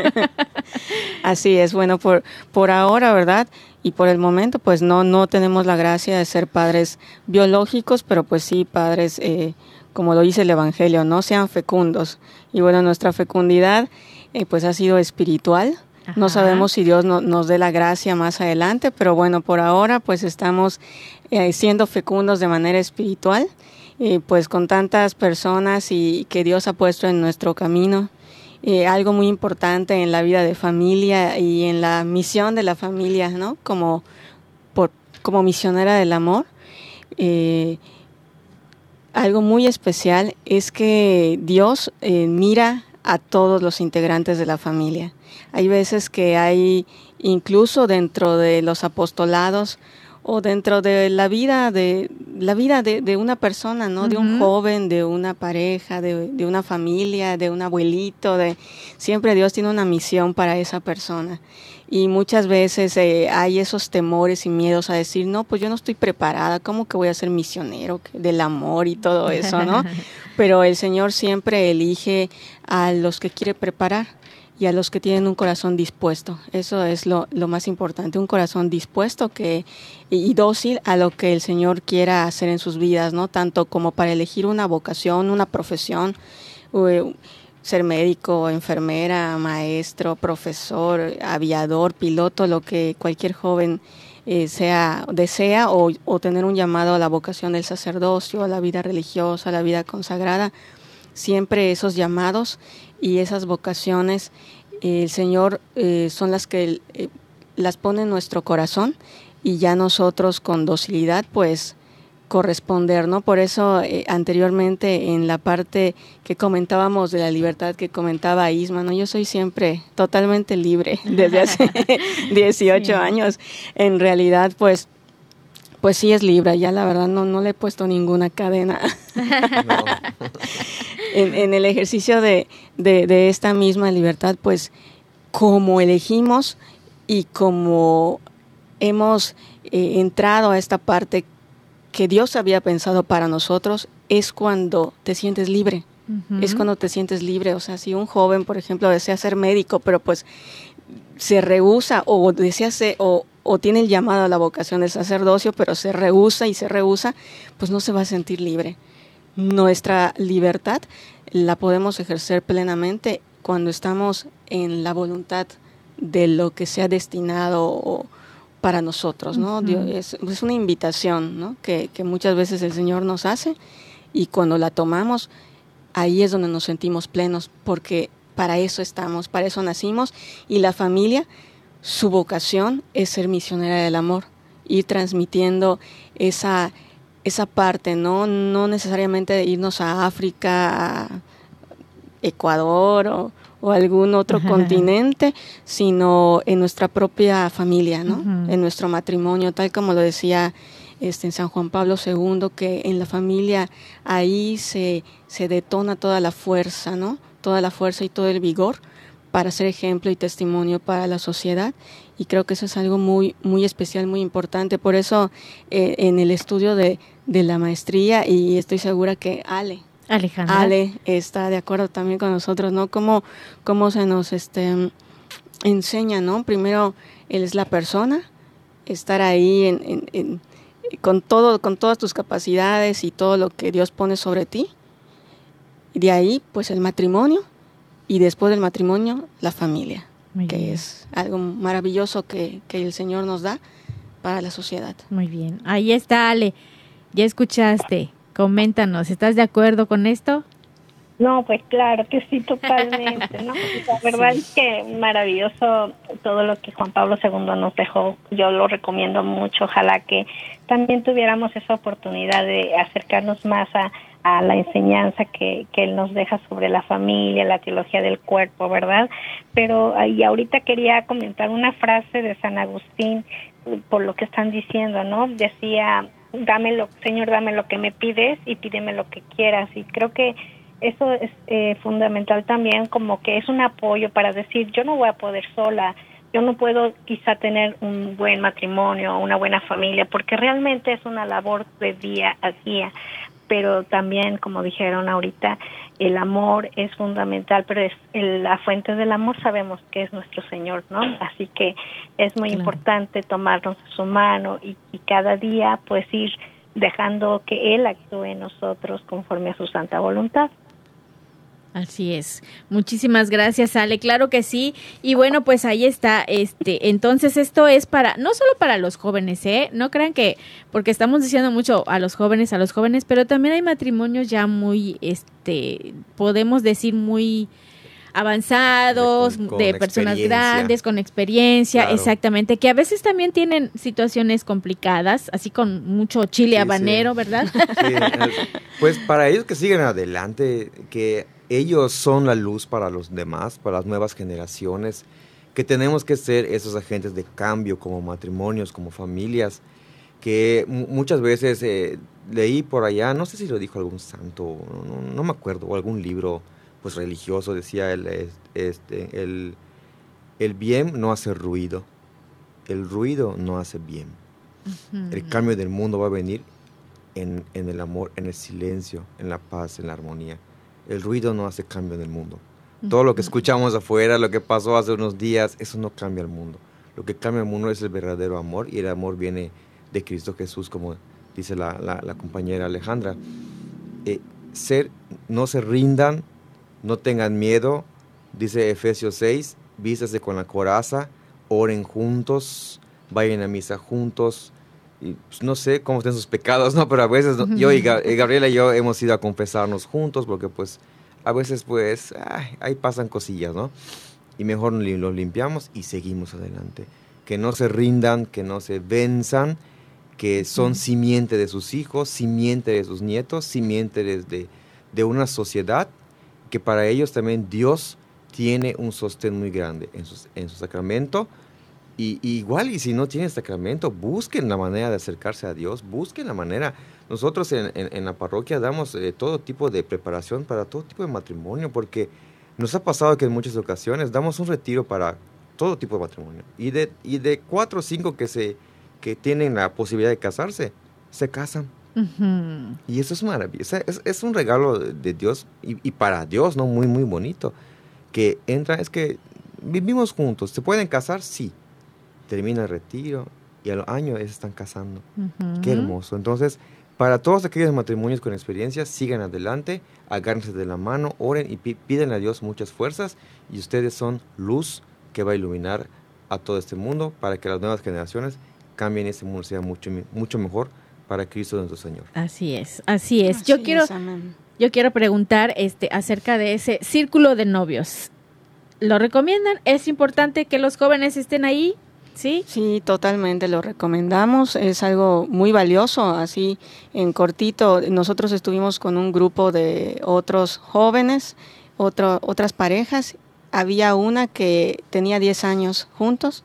Así es, bueno, por, por ahora, ¿verdad? Y por el momento, pues no, no tenemos la gracia de ser padres biológicos, pero pues sí padres, eh, como lo dice el Evangelio, no sean fecundos. Y bueno, nuestra fecundidad, eh, pues ha sido espiritual. No sabemos si Dios no- nos dé la gracia más adelante, pero bueno, por ahora, pues estamos eh, siendo fecundos de manera espiritual, eh, pues con tantas personas y que Dios ha puesto en nuestro camino eh, algo muy importante en la vida de familia y en la misión de la familia, ¿no? Como, como misionera del amor. eh, algo muy especial es que Dios eh, mira a todos los integrantes de la familia. Hay veces que hay, incluso dentro de los apostolados o dentro de la vida de la vida de, de una persona, ¿no? De un joven, de una pareja, de, de una familia, de un abuelito, de siempre Dios tiene una misión para esa persona. Y muchas veces eh, hay esos temores y miedos a decir, no, pues yo no estoy preparada, ¿cómo que voy a ser misionero del amor y todo eso, no? Pero el Señor siempre elige a los que quiere preparar y a los que tienen un corazón dispuesto. Eso es lo, lo más importante, un corazón dispuesto que, y, dócil a lo que el Señor quiera hacer en sus vidas, ¿no? Tanto como para elegir una vocación, una profesión, eh, ser médico, enfermera, maestro, profesor, aviador, piloto, lo que cualquier joven eh, sea desea o, o tener un llamado a la vocación del sacerdocio, a la vida religiosa, a la vida consagrada, siempre esos llamados y esas vocaciones eh, el Señor eh, son las que eh, las pone en nuestro corazón y ya nosotros con docilidad pues corresponder, ¿no? Por eso eh, anteriormente en la parte que comentábamos de la libertad que comentaba Isma, ¿no? Yo soy siempre totalmente libre desde hace 18 Sí. años. En realidad pues pues sí es libre, ya la verdad no no le he puesto ninguna cadena. No. en, en el ejercicio de, de- de esta misma libertad, pues como elegimos y como hemos eh, entrado a esta parte que Dios había pensado para nosotros, es cuando te sientes libre. Es cuando te sientes libre. O sea, si un joven, por ejemplo, desea ser médico, pero pues se rehúsa o desea ser, o, o tiene el llamado a la vocación del sacerdocio, pero se rehúsa y se rehúsa, pues no se va a sentir libre. Nuestra libertad la podemos ejercer plenamente cuando estamos en la voluntad de lo que sea destinado o- para nosotros, ¿no? Dios- es, es una invitación, ¿no? Que, que muchas veces el Señor nos hace y cuando la tomamos, ahí es donde nos sentimos plenos, porque para eso estamos, para eso nacimos y la familia, su vocación es ser misionera del amor, ir transmitiendo esa, esa parte, ¿no? No necesariamente irnos a África, a Ecuador o, o algún otro Ajá. continente, sino en nuestra propia familia, ¿no? En nuestro matrimonio, tal como lo decía este, en San Juan Pablo II, que en la familia ahí se, se detona toda la fuerza, ¿no? Toda la fuerza y todo el vigor para ser ejemplo y testimonio para la sociedad. Y creo que eso es algo muy, muy especial, muy importante. Por eso eh, en el estudio de, de la maestría, y estoy segura que Ale, Alejandra. Ale está de acuerdo también con nosotros, ¿no? Cómo, cómo se nos este, enseña, ¿no? Primero, él es la persona, estar ahí en, en- en- con, todo, con todas tus capacidades y todo lo que Dios pone sobre ti. Y de ahí, pues el matrimonio. Y después del matrimonio, la familia, Muy que bien. es algo maravilloso que, que el Señor nos da para la sociedad. Muy bien. Ahí está, Ale. Ya escuchaste. Coméntanos, ¿estás de acuerdo con esto? No, pues claro que sí, totalmente, ¿no? La verdad es que maravilloso todo lo que Juan Pablo II nos dejó. Yo lo recomiendo mucho. Ojalá que también tuviéramos esa oportunidad de acercarnos más a, a la enseñanza que, que él nos deja sobre la familia, la teología del cuerpo, ¿verdad? Pero y ahorita quería comentar una frase de San Agustín por lo que están diciendo, ¿no? Decía, dame lo, Señor, dame lo que me pides y pídeme lo que quieras. Y creo que eso es eh, fundamental también, como que es un apoyo para decir, yo no voy a poder sola, yo no puedo quizá tener un buen matrimonio, una buena familia, porque realmente es una labor de día a día, pero también, como dijeron ahorita, el amor es fundamental, pero es el- la fuente del amor sabemos que es nuestro Señor, ¿no? Así que es muy Claro. importante tomarnos su mano y, y cada día pues ir dejando que Él actúe en nosotros conforme a su santa voluntad. Así es. Muchísimas gracias, Ale. Claro que sí. Y bueno, pues ahí está. Este, entonces esto es para no solo para los jóvenes, ¿eh? No crean que porque estamos diciendo mucho a los jóvenes, a los jóvenes, pero también hay matrimonios ya muy este, podemos decir muy avanzados, Con- con de personas grandes, con experiencia, Claro. exactamente, que a veces también tienen situaciones complicadas, así con mucho chile Sí, sí. habanero, ¿verdad? Sí, el- pues para ellos que siguen adelante, que ellos son la luz para los demás, para las nuevas generaciones, que tenemos que ser esos agentes de cambio como matrimonios, como familias, que mu- muchas veces eh, leí por allá, no sé si lo dijo algún santo, no, no- me acuerdo, o algún libro pues religioso, decía el, es- este, el, el bien no hace ruido, el ruido no hace bien. El cambio del mundo va a venir en, en el amor, en el silencio, en la paz, en la armonía. El ruido no hace cambio en el mundo. Todo lo que escuchamos afuera, lo que pasó hace unos días, eso no cambia el mundo. Lo que cambia el mundo es el verdadero amor y el amor viene de Cristo Jesús, como dice la, la- la compañera Alejandra. Eh, ser, no se rindan, no tengan miedo, dice Efesios 6, vístase con la coraza, oren juntos, vayan a misa juntos. Y, pues, no sé cómo estén sus pecados, ¿no? Pero a veces no- yo y Ga- Gabriela y yo hemos ido a confesarnos juntos porque pues a veces pues ay, ahí pasan cosillas, ¿no? Y mejor los limpiamos y seguimos adelante. Que no se rindan, que no se venzan, que son simiente de sus hijos, simiente de sus nietos, simiente de, de una sociedad que para ellos también Dios tiene un sostén muy grande en su, en su sacramento Y, y igual, y si no tienen sacramento, busquen la manera de acercarse a Dios, busquen la manera. Nosotros en, en- en la parroquia damos eh, todo tipo de preparación para todo tipo de matrimonio, porque nos ha pasado que en muchas ocasiones damos un retiro para todo tipo de matrimonio. Y de, y de cuatro o cinco que, se, que tienen la posibilidad de casarse, se casan. Y eso es maravilloso. Es, es un regalo de de Dios y, y para Dios, ¿no? Muy, muy bonito. Que entra, es que vivimos juntos. ¿Se pueden casar? Sí. Termina el retiro y al año ya se están casando. Ujú. Qué hermoso. Entonces, para todos aquellos matrimonios con experiencia, sigan adelante, agárrense de la mano, oren y pi- piden a Dios muchas fuerzas. Y ustedes son luz que va a iluminar a todo este mundo para que las nuevas generaciones cambien este mundo sea mucho, mucho mejor para Cristo nuestro Señor. Así es, así es. Yo quiero, es, yo quiero preguntar este, acerca de ese círculo de novios. ¿Lo recomiendan? ¿Es importante que los jóvenes estén ahí? ¿Sí? Sí, totalmente lo recomendamos. Es algo muy valioso. Así, en cortito, nosotros estuvimos con un grupo de otros jóvenes, otro, otras parejas. Había una que tenía 10 años juntos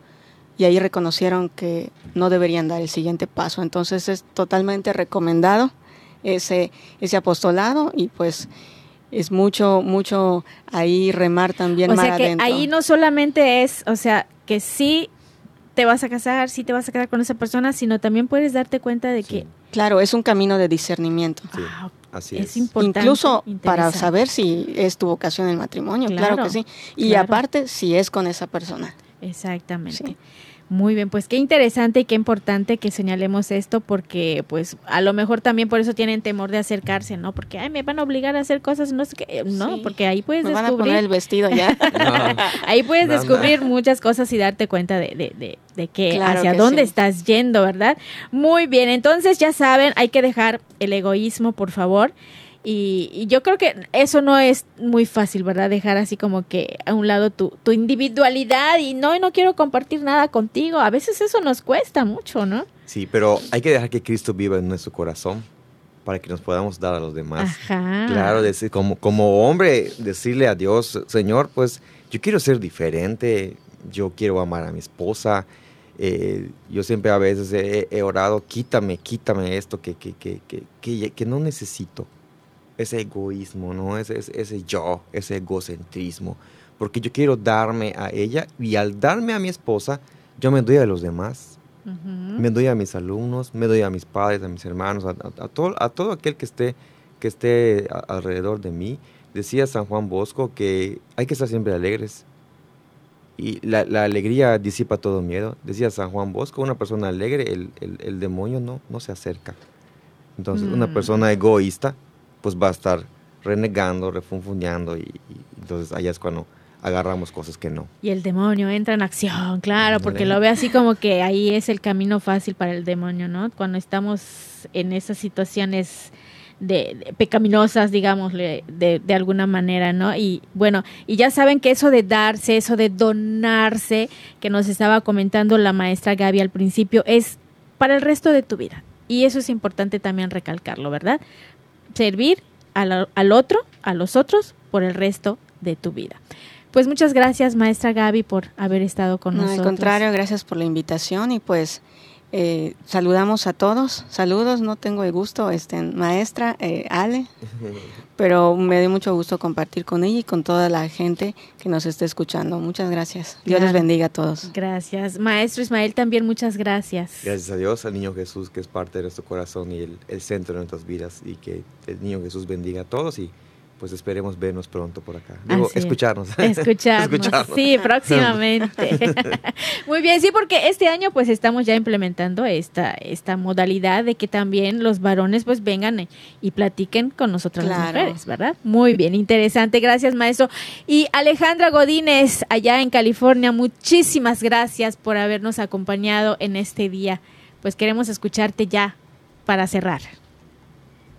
y ahí reconocieron que no deberían dar el siguiente paso. Entonces es totalmente recomendado ese, ese apostolado y pues es mucho, mucho ahí remar también o mar sea que adentro. ahí no solamente es, o sea, que sí te vas a casar, sí te vas a quedar con esa persona, sino también puedes darte cuenta de que Sí, Claro, es un camino de discernimiento. sí, ah, así es es. importante. Incluso para saber si es tu vocación el matrimonio, claro, Claro, que sí. Y claro. aparte, si es con esa persona. Exactamente. Sí. Muy bien, pues qué interesante y qué importante que señalemos esto porque pues a lo mejor también por eso tienen temor de acercarse, ¿no? Porque ay, me van a obligar a hacer cosas, no sé qué, no, Sí. porque ahí puedes Me van a poner descubrir el vestido ya. No, Ahí puedes No, descubrir muchas cosas y darte cuenta de, de, de, de que Claro hacia que dónde sí. estás yendo, ¿verdad? Muy bien, entonces ya saben, hay que dejar el egoísmo, por favor. Y, y yo creo que eso no es muy fácil, ¿verdad? Dejar así como que a un lado tu, tu individualidad y no, no quiero compartir nada contigo. A veces eso nos cuesta mucho, ¿no? Sí, pero hay que dejar que Cristo viva en nuestro corazón para que nos podamos dar a los demás. Ajá. Claro, decir, como, como hombre, decirle a Dios, Señor, pues yo quiero ser diferente, yo quiero amar a mi esposa. eh, yo siempre a veces he, he orado, quítame, quítame esto que, que, que, que, que, que no necesito. Ese egoísmo, ¿no? Ese, ese, ese yo, ese egocentrismo. Porque yo quiero darme a ella y al darme a mi esposa, yo me doy a los demás. Me doy a mis alumnos, me doy a mis padres, a mis hermanos, a, a- a todo, a todo aquel que esté, que esté a- alrededor de mí. Decía San Juan Bosco que hay que estar siempre alegres. Y la, la alegría disipa todo miedo. Decía San Juan Bosco, una persona alegre, el, el- el demonio no, no se acerca. Entonces, una Mm. persona egoísta, pues va a estar renegando, refunfuñando, y, y entonces allá es cuando agarramos cosas que no. Y el demonio entra en acción, claro, porque lo ve así como que ahí es el camino fácil para el demonio, ¿no? Cuando estamos en esas situaciones de, de pecaminosas, digámosle, de, de alguna manera, ¿no? Y bueno, y ya saben que eso de darse, eso de donarse, que nos estaba comentando la maestra Gaby al principio, es para el resto de tu vida. Y eso es importante también recalcarlo, ¿verdad? Servir al, al otro, a los otros, por el resto de tu vida. Pues muchas gracias, maestra Gaby, por haber estado con No, al nosotros. contrario, gracias por la invitación y pues eh, saludamos a todos. Saludos, no tengo el gusto, este, maestra eh, Ale, pero me dio mucho gusto compartir con ella y con toda la gente que nos esté escuchando. Muchas gracias. Dios les bendiga a todos. Gracias. Maestro Ismael, también muchas gracias. Gracias a Dios, al niño Jesús, que es parte de nuestro corazón y el, el centro de nuestras vidas, y que el niño Jesús bendiga a todos y pues esperemos vernos pronto por acá. Digo, es. escucharnos. Escucharnos. Escucharnos. Sí, próximamente. Muy bien, sí, porque este año pues estamos ya implementando esta, esta modalidad de que también los varones pues vengan y- platiquen con nosotras las mujeres, ¿verdad? Muy bien, interesante. Gracias, maestro. Y Alejandra Godínez, allá en California, muchísimas gracias por habernos acompañado en este día. Pues queremos escucharte ya para cerrar.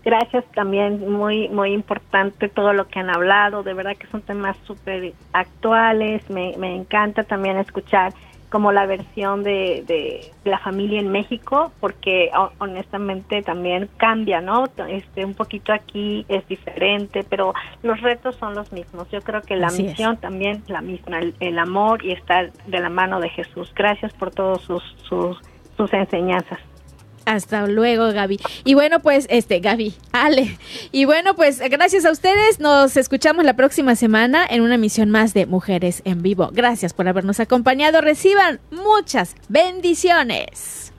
Gracias también, muy muy importante todo lo que han hablado, de verdad que son temas súper actuales, me, me encanta también escuchar como la versión de, de la familia en México, porque ho- honestamente también cambia, ¿no? Este, un poquito aquí es diferente, pero los retos son los mismos. Yo creo que la Así es. misión también es la misma, el, el amor y estar de la mano de Jesús. Gracias por todos sus, sus, sus enseñanzas. Hasta luego, Gaby. Y bueno, pues, este, Gaby, Ale. Y bueno, pues, gracias a ustedes. Nos escuchamos la próxima semana en una emisión más de Mujeres en Vivo. Gracias por habernos acompañado. Reciban muchas bendiciones.